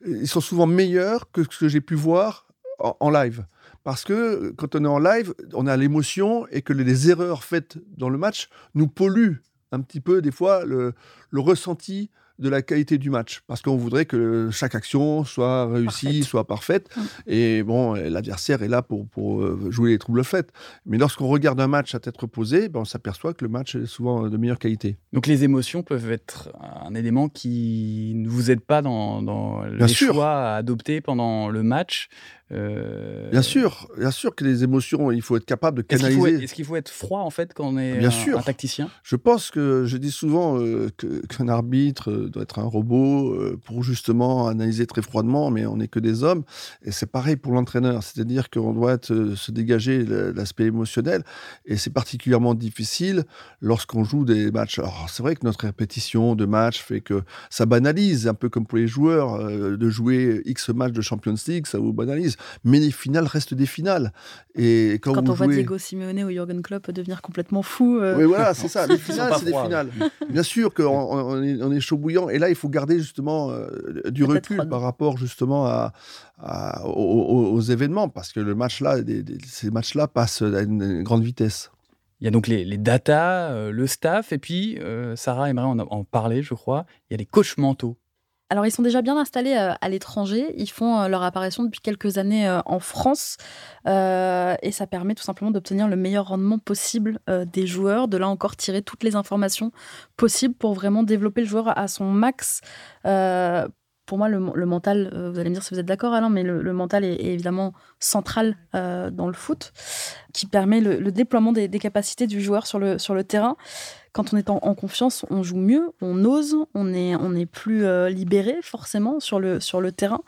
ils sont souvent meilleurs que ce que j'ai pu voir en, live. Parce que quand on est en live, on a l'émotion et que les erreurs faites dans le match nous polluent un petit peu, des fois, le, le ressenti de la qualité du match, parce qu'on voudrait que chaque action soit réussie, soit parfaite. Mm. Et bon, l'adversaire est là pour, pour, euh, jouer les troubles faits. Mais lorsqu'on regarde un match à tête reposée, ben, on s'aperçoit que le match est souvent de meilleure qualité. Donc les émotions peuvent être un élément qui ne vous aide pas dans, dans les choix à adopter pendant le match. Euh, bien sûr, bien sûr que les émotions, il faut être capable de canaliser. Est-ce qu'il faut, être froid en fait quand on est bien un, sûr. tacticien? Je pense que je dis souvent euh, qu'un arbitre doit être un robot euh, pour justement analyser très froidement, mais on n'est que des hommes. Et c'est pareil pour l'entraîneur, c'est-à-dire qu'on doit se dégager l'aspect émotionnel, et c'est particulièrement difficile lorsqu'on joue des matchs. Alors c'est vrai que notre répétition de matchs fait que ça banalise, un peu comme pour les joueurs de jouer X matchs de Champions League, ça vous banalise mais les finales restent des finales. Et quand, on voit Diego Simeone ou Jürgen Klopp devenir complètement fou. Euh, oui, voilà, c'est ça. Les finales, c'est des finales. Bien sûr qu'on on est, chaud bouillant. Et là, il faut garder justement euh, du recul par rapport justement à, aux, événements, parce que le match là, ces matchs-là passent à une, grande vitesse. Il y a donc les, les datas, euh, le staff, et puis Sarah aimerait en, en parler, je crois. Il y a les coachs mentaux. Alors, ils sont déjà bien installés euh, à l'étranger. Ils font euh, leur apparition depuis quelques années euh, en France. et ça permet tout simplement d'obtenir le meilleur rendement possible des joueurs, de là encore tirer toutes les informations possibles pour vraiment développer le joueur à son max pour moi, le, mental, vous allez me dire si vous êtes d'accord, Alain, mais le, mental est, évidemment central dans le foot, qui permet le, déploiement des, capacités du joueur sur le terrain. Quand on est en, confiance, on joue mieux, on ose, on est, on est plus euh, libéré forcément sur le, sur le terrain.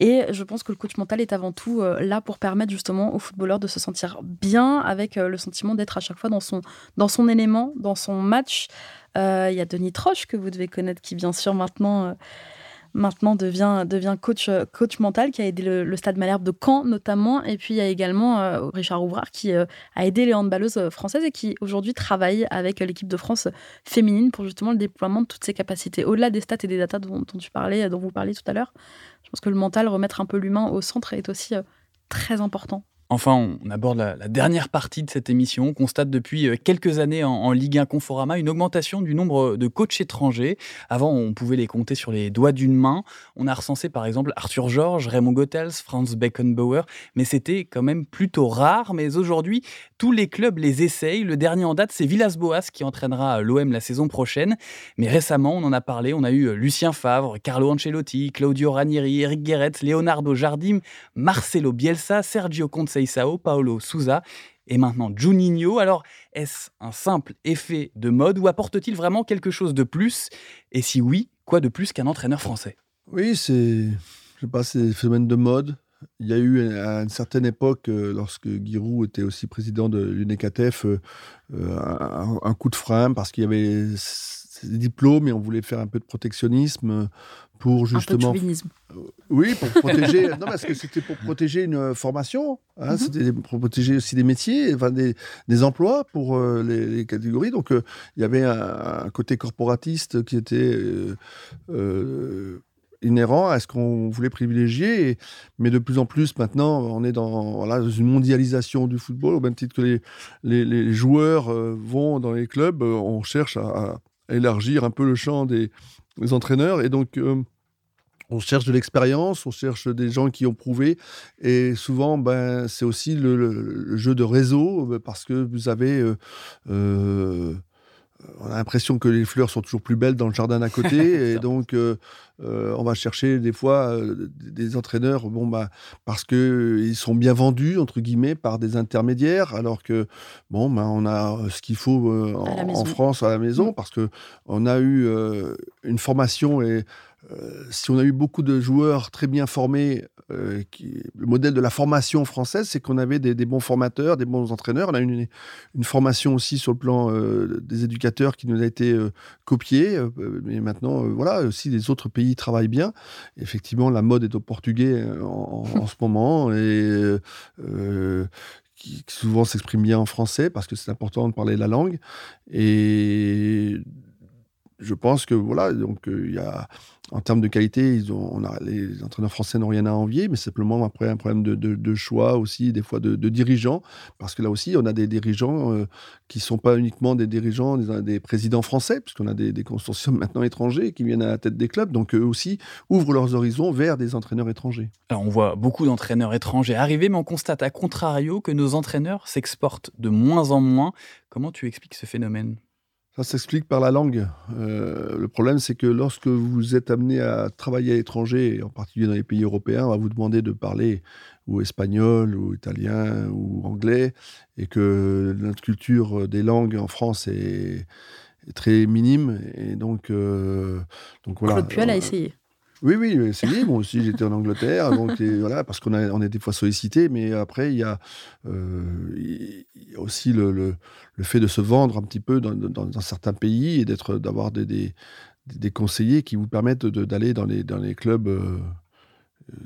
Et je pense que le coach mental est avant tout là pour permettre justement aux footballeurs de se sentir bien avec le sentiment d'être à chaque fois dans son, dans son élément, dans son match. Il y a Denis Troche que vous devez connaître qui bien sûr maintenant maintenant devient, devient coach, coach mental, qui a aidé le, Stade Malherbe de Caen notamment. Et puis il y a également euh, Richard Ouvrard qui euh, a aidé les handballeuses françaises et qui aujourd'hui travaille avec l'équipe de France féminine pour justement le déploiement de toutes ses capacités. Au-delà des stats et des datas dont, dont, tu parlais, dont vous parliez tout à l'heure, je pense que le mental, remettre un peu l'humain au centre est aussi euh, très important. Enfin, on aborde la, dernière partie de cette émission. On constate depuis euh, quelques années en, Ligue 1 Conforama une augmentation du nombre de coachs étrangers. Avant, on pouvait les compter sur les doigts d'une main. On a recensé par exemple Arthur Georges, Raymond Goethals, Franz Beckenbauer, mais c'était quand même plutôt rare. Mais aujourd'hui, tous les clubs les essayent. Le dernier en date, c'est Villas-Boas qui entraînera l'OM la saison prochaine. Mais récemment, on en a parlé. On a eu Lucien Favre, Carlo Ancelotti, Claudio Ranieri, Eric Guéret, Leonardo Jardim, Marcelo Bielsa, Sergio Conte Sao, Paolo Souza et maintenant Juninho. Alors, est-ce un simple effet de mode ou apporte-t-il vraiment quelque chose de plus? Et si oui, quoi de plus qu'un entraîneur français? Oui, c'est, je sais pas, c'est phénomène de mode. Il y a eu à une certaine époque, euh, lorsque Giroud était aussi président de l'UNECATEF, euh, euh, un, coup de frein parce qu'il y avait des diplômes et on voulait faire un peu de protectionnisme pour justement. Un peu de oui, pour protéger. non, parce que c'était pour protéger une formation. Hein, mhm. C'était pour protéger aussi des métiers, enfin des, des emplois pour euh, les, catégories. Donc, euh, il y avait un, côté corporatiste qui était euh, inhérent à ce qu'on voulait privilégier. mais de plus en plus, maintenant, on est dans, une mondialisation du football, au même titre que les, les, joueurs vont dans les clubs. on cherche à, élargir un peu le champ des, entraîneurs. Et donc, on cherche de l'expérience, on cherche des gens qui ont prouvé. Et souvent, ben, c'est aussi le, jeu de réseau, euh, parce que vous avez... Euh, euh, on a l'impression que les fleurs sont toujours plus belles dans le jardin d'à côté. et donc, on va chercher des fois des entraîneurs bon, bah, parce qu'ils sont bien vendus, entre guillemets, par des intermédiaires, alors que, bon, bah, on a ce qu'il faut en, France à la maison, mmh. parce qu'on a eu une formation et euh, si on a eu beaucoup de joueurs très bien formés, euh, le modèle de la formation française, c'est qu'on avait des, bons formateurs, des bons entraîneurs. On a eu une, formation aussi sur le plan euh, des éducateurs qui nous a été copiée. mais maintenant, voilà, aussi les autres pays travaillent bien. Effectivement, la mode est au portugais en, en ce moment et qui souvent s'exprime bien en français parce que c'est important de parler la langue. Et je pense que voilà, donc euh, il y a en termes de qualité, on a, les entraîneurs français n'ont rien à envier, mais simplement après un problème de, choix aussi, des fois de, dirigeants, parce que là aussi, on a des dirigeants euh, qui ne sont pas uniquement des dirigeants, des, présidents français, puisqu'on a des, des, consortiums maintenant étrangers qui viennent à la tête des clubs, donc eux aussi ouvrent leurs horizons vers des entraîneurs étrangers. Alors on voit beaucoup d'entraîneurs étrangers arriver, mais on constate à contrario que nos entraîneurs s'exportent de moins en moins. Comment tu expliques ce phénomène? Ça s'explique par la langue. Euh, le problème, c'est que lorsque vous êtes amené à travailler à l'étranger, en particulier dans les pays européens, on va vous demander de parler ou espagnol, ou italien, ou anglais, et que notre culture des langues en France est, très minime. Et donc, euh, donc voilà. Claude Puel a essayé. Oui, oui, c'est libre. Aussi, j'étais en Angleterre, donc voilà, parce qu'on on est des fois sollicité, mais après, il y a, euh, aussi le, fait de se vendre un petit peu dans, certains pays et d'être, d'avoir des, des, conseillers qui vous permettent d'aller dans les, dans les clubs euh,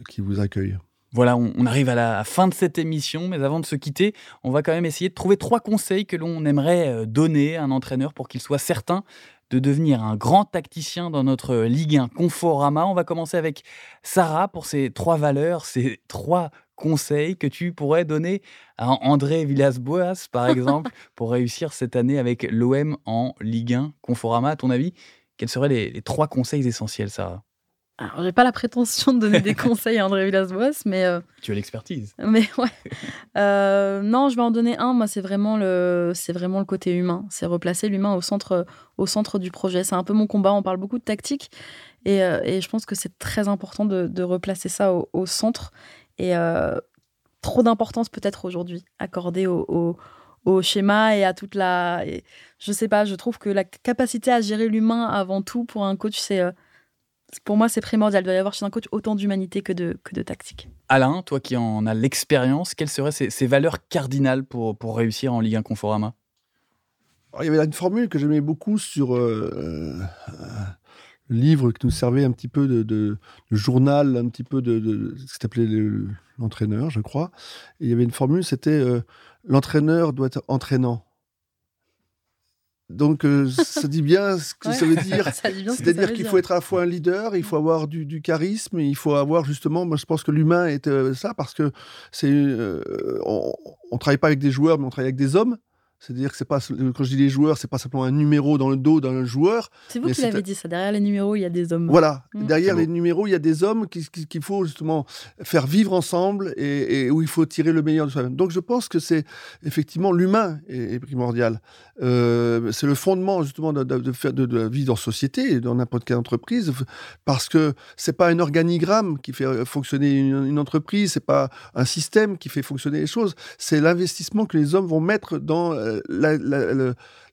qui vous accueillent. Voilà, on, arrive à la fin de cette émission, mais avant de se quitter, on va quand même essayer de trouver trois conseils que l'on aimerait euh, donner à un entraîneur pour qu'il soit certain de devenir un grand tacticien dans notre Ligue 1 Conforama. On va commencer avec Sarah pour ces trois valeurs, ces trois conseils que tu pourrais donner à André Villas-Boas, par exemple, pour réussir cette année avec l'OM en Ligue 1 Conforama. À ton avis, quels seraient les trois conseils essentiels, Sarah? Alors, j'ai pas la prétention de donner des conseils à André Villas-Boas, mais. Euh, tu as l'expertise. Mais ouais. Euh, non, je vais en donner un. Moi, c'est vraiment le, c'est vraiment le côté humain. C'est replacer l'humain au centre, au centre du projet. C'est un peu mon combat. On parle beaucoup de tactique, et, euh, et je pense que c'est très important de, de replacer ça au, centre. Et trop d'importance peut-être aujourd'hui accordée au, au, schéma et à toute la. Et, je sais pas. Je trouve que la capacité à gérer l'humain avant tout pour un coach, c'est pour moi, c'est primordial. Il doit y avoir chez un coach autant d'humanité que de, que de tactique. Alain, toi qui en as l'expérience, quelles seraient ces, valeurs cardinales pour, pour réussir en Ligue 1 Conforama? Il y avait une formule que j'aimais beaucoup sur euh, euh, le livre qui nous servait un petit peu de, journal, un petit peu de, ce qui s'appelait l'entraîneur, je crois. Et il y avait une formule, c'était euh, l'entraîneur doit être entraînant. Donc, euh, ça dit bien ce que ça veut dire. C'est-à-dire qu'il faut être à la fois un leader, il faut avoir du, charisme, il faut avoir justement, moi je pense que l'humain est euh, ça, parce que c'est, euh, on, ne travaille pas avec des joueurs, mais on travaille avec des hommes. C'est-à-dire que c'est pas quand je dis les joueurs, c'est pas simplement un numéro dans le dos d'un joueur. C'est vous qui l'avez dit ça. Derrière les numéros, il y a des hommes. Voilà. Mm. Derrière les numéros, il y a des hommes qu'il faut justement faire vivre ensemble et, où il faut tirer le meilleur de soi-même. Donc je pense que c'est effectivement l'humain est, primordial. Euh, c'est le fondement justement de, de, faire de, la vie en société, dans n'importe quelle entreprise, parce que c'est pas un organigramme qui fait fonctionner une, une entreprise, c'est pas un système qui fait fonctionner les choses. C'est l'investissement que les hommes vont mettre dans euh,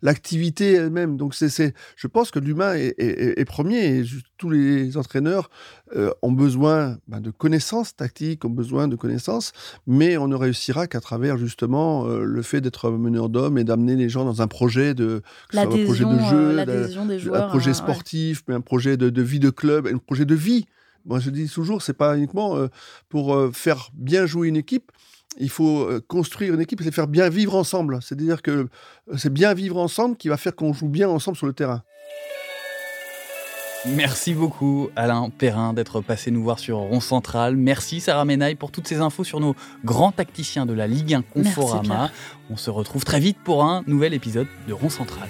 l'activité elle-même. Donc, c'est, je pense que l'humain est, premier et tous les entraîneurs euh, ont besoin ben, de connaissances tactiques, ont besoin de connaissances, mais on ne réussira qu'à travers justement euh, le fait d'être meneur d'hommes et d'amener les gens dans un projet de, un projet de jeu, un projet sportif, mais un projet de, vie de club, un projet de vie. Moi, je dis toujours, c'est pas uniquement pour faire bien jouer une équipe, il faut euh, construire une équipe et faire bien vivre ensemble. C'est-à-dire que euh, c'est bien vivre ensemble qui va faire qu'on joue bien ensemble sur le terrain. Merci beaucoup Alain Perrin d'être passé nous voir sur Rond Central. Merci Sarah Menaille pour toutes ces infos sur nos grands tacticiens de la Ligue 1 Conforama. On se retrouve très vite pour un nouvel épisode de Rond Central.